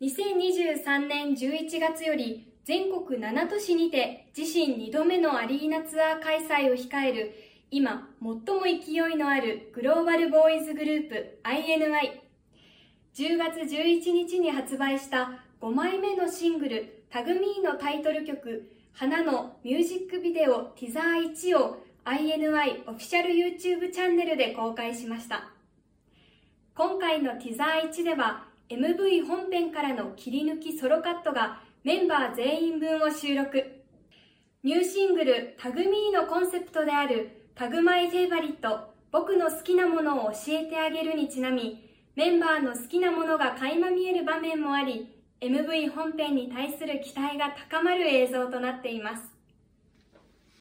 2023年11月より全国7都市にて自身2度目のアリーナツアー開催を控える今最も勢いのあるグローバルボーイズグループ INI 10月11日に発売した5枚目のシングル「タグミーのタイトル曲「花」のミュージックビデオティザー1を INI オフィシャル YouTube チャンネルで公開しました。今回のティザー1では MV 本編からの切り抜きソロカットがメンバー全員分を収録。ニューシングル「タグミーのコンセプトである「タグマイフェイバリット僕の好きなものを教えてあげる」にちなみメンバーの好きなものが垣間見える場面もあり MV 本編に対する期待が高まる映像となっています。